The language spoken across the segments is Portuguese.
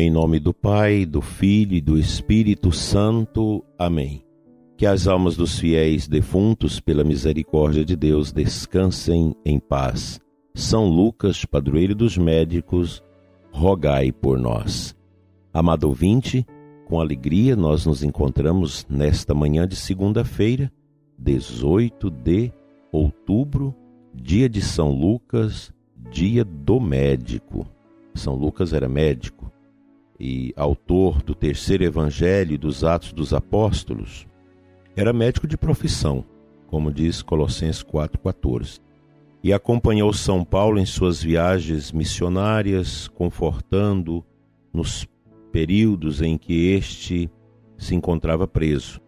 Em nome do Pai, do Filho e do Espírito Santo. Amém. Que as almas dos fiéis defuntos, pela misericórdia de Deus, descansem em paz. São Lucas, padroeiro dos médicos, rogai por nós. Amado ouvinte, com alegria nós nos encontramos nesta manhã de segunda-feira, 18 de outubro, dia de São Lucas, dia do médico. São Lucas era médico e autor do terceiro evangelho dos Atos dos Apóstolos, era médico de profissão, como diz Colossenses 4,14, e acompanhou São Paulo em suas viagens missionárias, confortando nos períodos em que este se encontrava preso.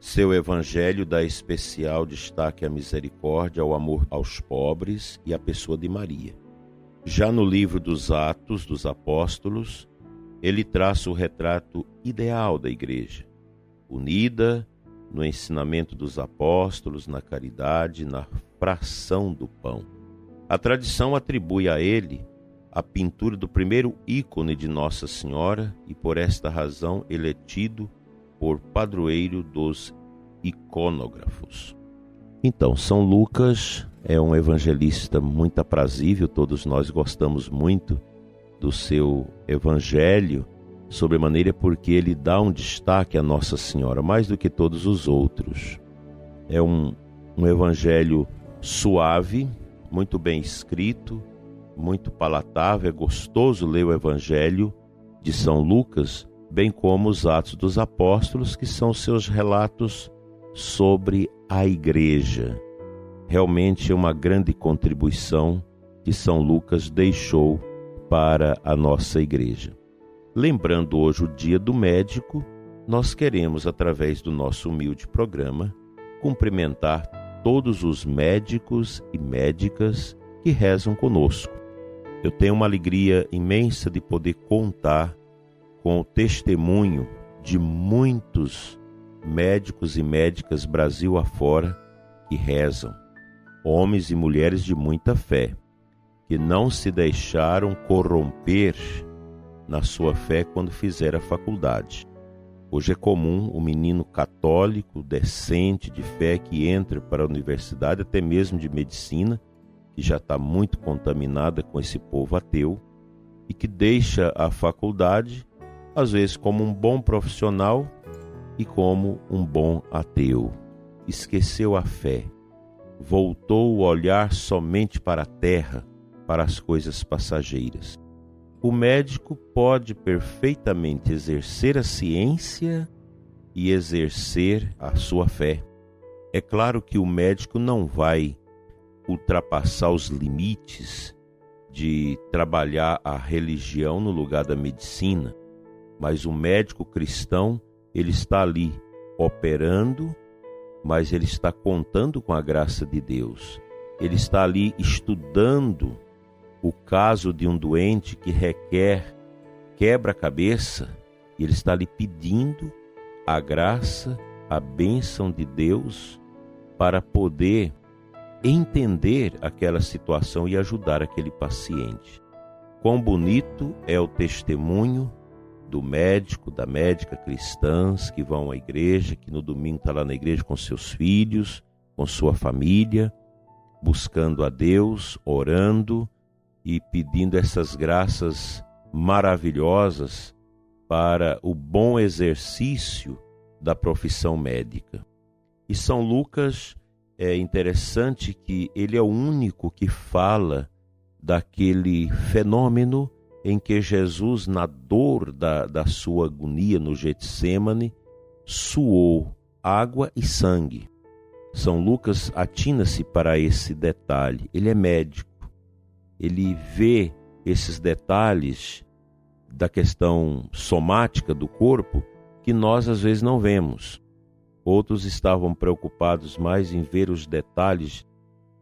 Seu evangelho dá especial destaque à misericórdia, ao amor aos pobres e à pessoa de Maria. Já no livro dos Atos dos Apóstolos, ele traça o retrato ideal da igreja, unida no ensinamento dos apóstolos, na caridade, na fração do pão. A tradição atribui a ele a pintura do primeiro ícone de Nossa Senhora e por esta razão ele é tido por padroeiro dos iconógrafos. Então, São Lucas é um evangelista muito aprazível, todos nós gostamos muito do seu evangelho, sobremaneira porque ele dá um destaque a Nossa Senhora, mais do que todos os outros. É um, um evangelho suave, muito bem escrito, muito palatável, é gostoso ler o evangelho de São Lucas, bem como os Atos dos Apóstolos, que são seus relatos sobre a igreja. Realmente é uma grande contribuição que São Lucas deixou para a nossa igreja. Lembrando hoje o Dia do Médico, nós queremos, através do nosso humilde programa, cumprimentar todos os médicos e médicas que rezam conosco. Eu tenho uma alegria imensa de poder contar com o testemunho de muitos médicos e médicas Brasil afora que rezam, homens e mulheres de muita fé que não se deixaram corromper na sua fé quando fizeram a faculdade. Hoje é comum o menino católico, decente, de fé, que entra para a universidade, até mesmo de medicina, que já está muito contaminada com esse povo ateu, e que deixa a faculdade, às vezes, como um bom profissional e como um bom ateu. Esqueceu a fé, voltou o olhar somente para a terra, para as coisas passageiras. O médico pode perfeitamente exercer a ciência e exercer a sua fé. É claro que o médico não vai ultrapassar os limites de trabalhar a religião no lugar da medicina, mas o médico cristão, ele está ali operando, mas ele está contando com a graça de Deus. Ele está ali estudando o caso de um doente que requer quebra-cabeça, e ele está lhe pedindo a graça, a bênção de Deus para poder entender aquela situação e ajudar aquele paciente. Quão bonito é o testemunho do médico, da médica cristãs que vão à igreja, que no domingo está lá na igreja com seus filhos, com sua família, buscando a Deus, orando e pedindo essas graças maravilhosas para o bom exercício da profissão médica. E São Lucas é interessante que ele é o único que fala daquele fenômeno em que Jesus, na dor da, da sua agonia no Getsemane, suou água e sangue. São Lucas atina-se para esse detalhe. Ele é médico ele vê esses detalhes da questão somática do corpo que nós às vezes não vemos. Outros estavam preocupados mais em ver os detalhes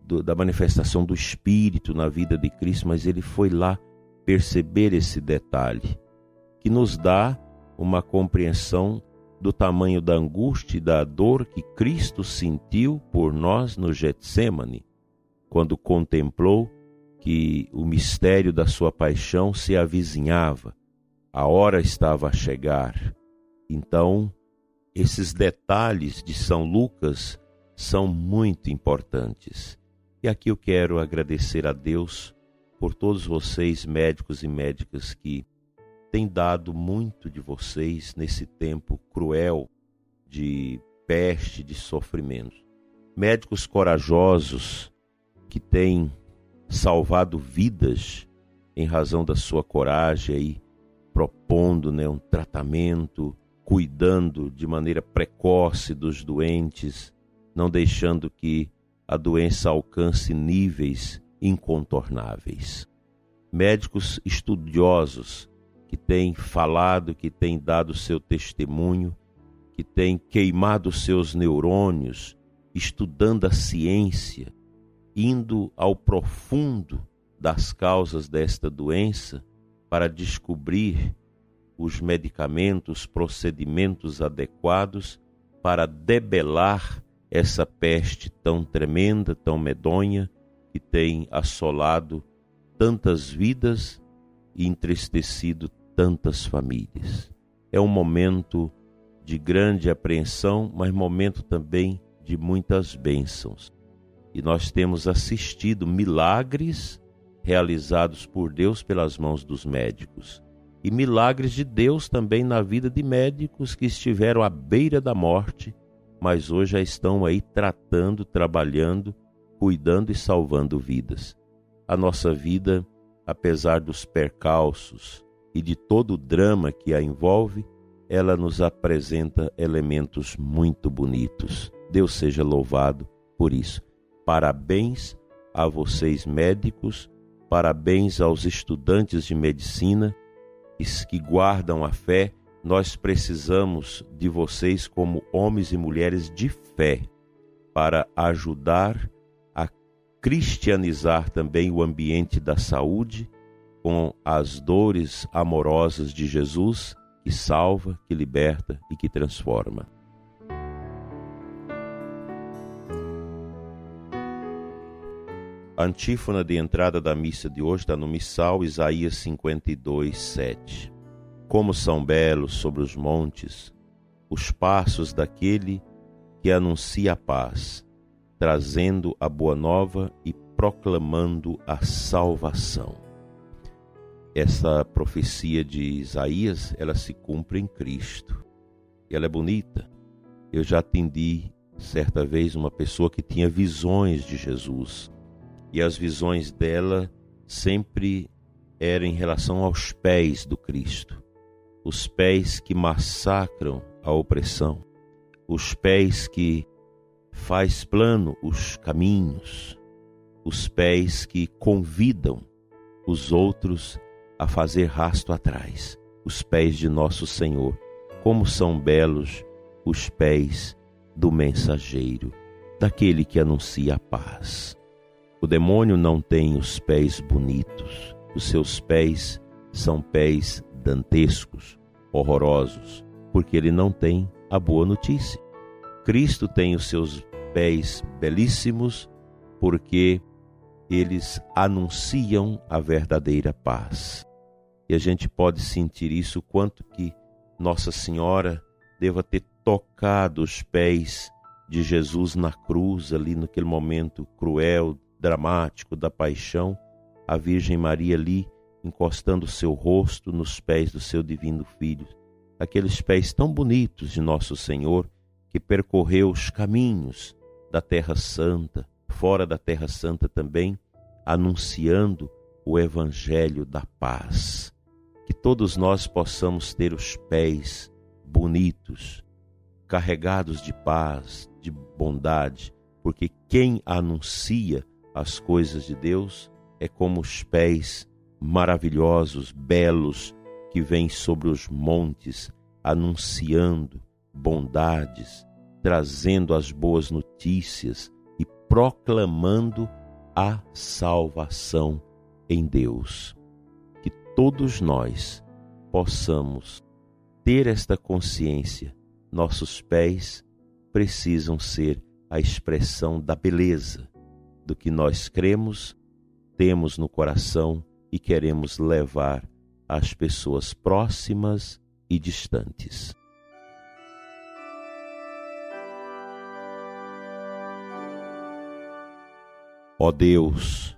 do, da manifestação do Espírito na vida de Cristo, mas ele foi lá perceber esse detalhe, que nos dá uma compreensão do tamanho da angústia e da dor que Cristo sentiu por nós no Getsemane, quando contemplou que o mistério da sua paixão se avizinhava, a hora estava a chegar. Então, esses detalhes de São Lucas são muito importantes. E aqui eu quero agradecer a Deus por todos vocês, médicos e médicas, que têm dado muito de vocês nesse tempo cruel de peste, de sofrimento. Médicos corajosos que têm salvado vidas em razão da sua coragem aí, propondo né, um tratamento, cuidando de maneira precoce dos doentes, não deixando que a doença alcance níveis incontornáveis. Médicos estudiosos que têm falado, que têm dado seu testemunho, que têm queimado seus neurônios, estudando a ciência, indo ao profundo das causas desta doença para descobrir os medicamentos, procedimentos adequados para debelar essa peste tão tremenda, tão medonha, que tem assolado tantas vidas e entristecido tantas famílias. É um momento de grande apreensão, mas momento também de muitas bênçãos. E nós temos assistido milagres realizados por Deus pelas mãos dos médicos. E milagres de Deus também na vida de médicos que estiveram à beira da morte, mas hoje já estão aí tratando, trabalhando, cuidando e salvando vidas. A nossa vida, apesar dos percalços e de todo o drama que a envolve, ela nos apresenta elementos muito bonitos. Deus seja louvado por isso. Parabéns a vocês, médicos, parabéns aos estudantes de medicina que guardam a fé. Nós precisamos de vocês, como homens e mulheres de fé, para ajudar a cristianizar também o ambiente da saúde com as dores amorosas de Jesus que salva, que liberta e que transforma. A antífona de entrada da missa de hoje está no Missal Isaías 52, 7. Como são belos sobre os montes os passos daquele que anuncia a paz, trazendo a boa nova e proclamando a salvação. Essa profecia de Isaías, ela se cumpre em Cristo. Ela é bonita. Eu já atendi certa vez uma pessoa que tinha visões de Jesus e as visões dela sempre eram em relação aos pés do Cristo, os pés que massacram a opressão, os pés que faz plano os caminhos, os pés que convidam os outros a fazer rasto atrás, os pés de nosso Senhor. Como são belos os pés do mensageiro, daquele que anuncia a paz. O demônio não tem os pés bonitos, os seus pés são pés dantescos, horrorosos, porque ele não tem a boa notícia. Cristo tem os seus pés belíssimos, porque eles anunciam a verdadeira paz. E a gente pode sentir isso quanto que Nossa Senhora deva ter tocado os pés de Jesus na cruz ali naquele momento cruel, dramático da paixão, a Virgem Maria ali encostando seu rosto nos pés do seu divino Filho, aqueles pés tão bonitos de Nosso Senhor que percorreu os caminhos da Terra Santa, fora da Terra Santa também, anunciando o Evangelho da paz. Que todos nós possamos ter os pés bonitos, carregados de paz, de bondade, porque quem anuncia as coisas de Deus é como os pés maravilhosos, belos, que vêm sobre os montes, anunciando bondades, trazendo as boas notícias e proclamando a salvação em Deus. Que todos nós possamos ter esta consciência, nossos pés precisam ser a expressão da beleza, do que nós cremos, temos no coração e queremos levar às pessoas próximas e distantes. Ó Deus,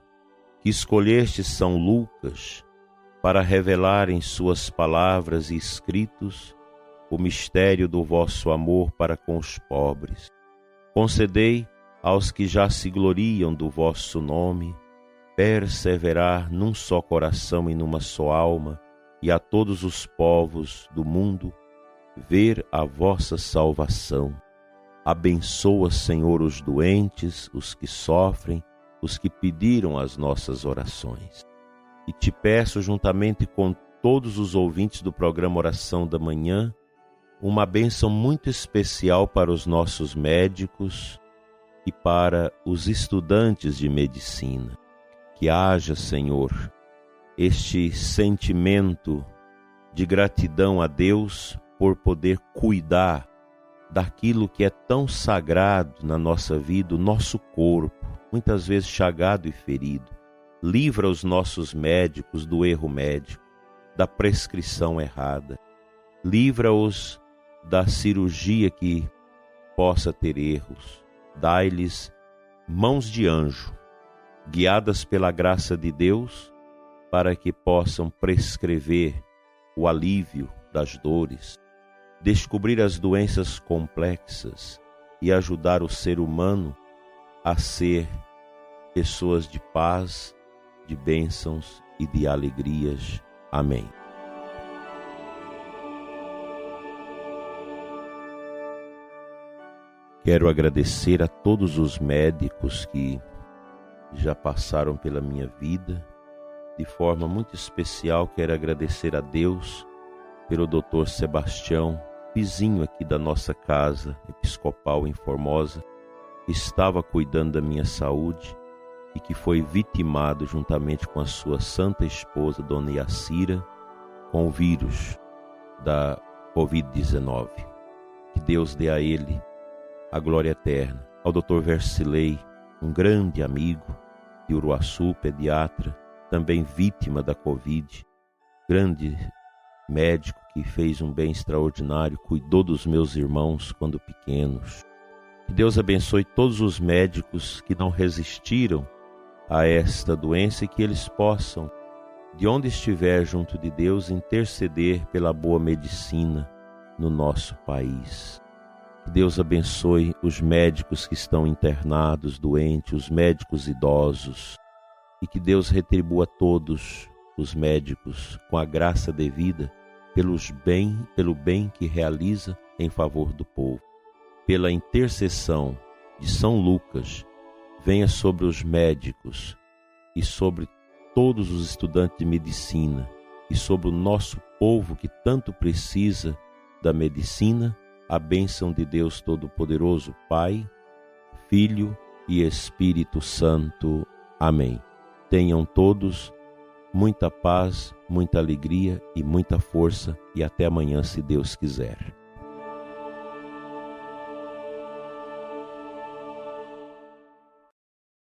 que escolheste São Lucas para revelar em suas palavras e escritos o mistério do vosso amor para com os pobres. Concedei aos que já se gloriam do vosso nome perseverar num só coração e numa só alma, e a todos os povos do mundo ver a vossa salvação. Abençoa, Senhor, os doentes, os que sofrem, os que pediram as nossas orações. E te peço, juntamente com todos os ouvintes do programa Oração da Manhã, uma bênção muito especial para os nossos médicos e para os estudantes de medicina que haja, Senhor, este sentimento de gratidão a Deus por poder cuidar daquilo que é tão sagrado na nossa vida, o nosso corpo, muitas vezes chagado e ferido. Livra os nossos médicos do erro médico, da prescrição errada. Livra-os da cirurgia que possa ter erros. Dai-lhes mãos de anjo guiadas pela graça de Deus, para que possam prescrever o alívio das dores, descobrir as doenças complexas e ajudar o ser humano a ser pessoas de paz, de bênçãos e de alegrias. Amém. Quero agradecer a todos os médicos que já passaram pela minha vida. De forma muito especial, quero agradecer a Deus pelo Dr. Sebastião, vizinho aqui da nossa casa episcopal em Formosa, que estava cuidando da minha saúde e que foi vitimado juntamente com a sua santa esposa, Dona Yacira, com o vírus da Covid-19. Que Deus dê a ele a glória eterna. Ao Dr. Versilei, um grande amigo de Uruaçu, pediatra, também vítima da Covid, grande médico que fez um bem extraordinário, cuidou dos meus irmãos quando pequenos. Que Deus abençoe todos os médicos que não resistiram a esta doença e que eles possam, de onde estiver junto de Deus, interceder pela boa medicina no nosso país. Deus abençoe os médicos que estão internados, doentes, os médicos idosos, e que Deus retribua todos os médicos com a graça devida pelos bem, pelo bem que realiza em favor do povo. Pela intercessão de São Lucas, venha sobre os médicos e sobre todos os estudantes de medicina e sobre o nosso povo que tanto precisa da medicina a bênção de Deus Todo-Poderoso, Pai, Filho e Espírito Santo. Amém. Tenham todos muita paz, muita alegria e muita força, e até amanhã, se Deus quiser.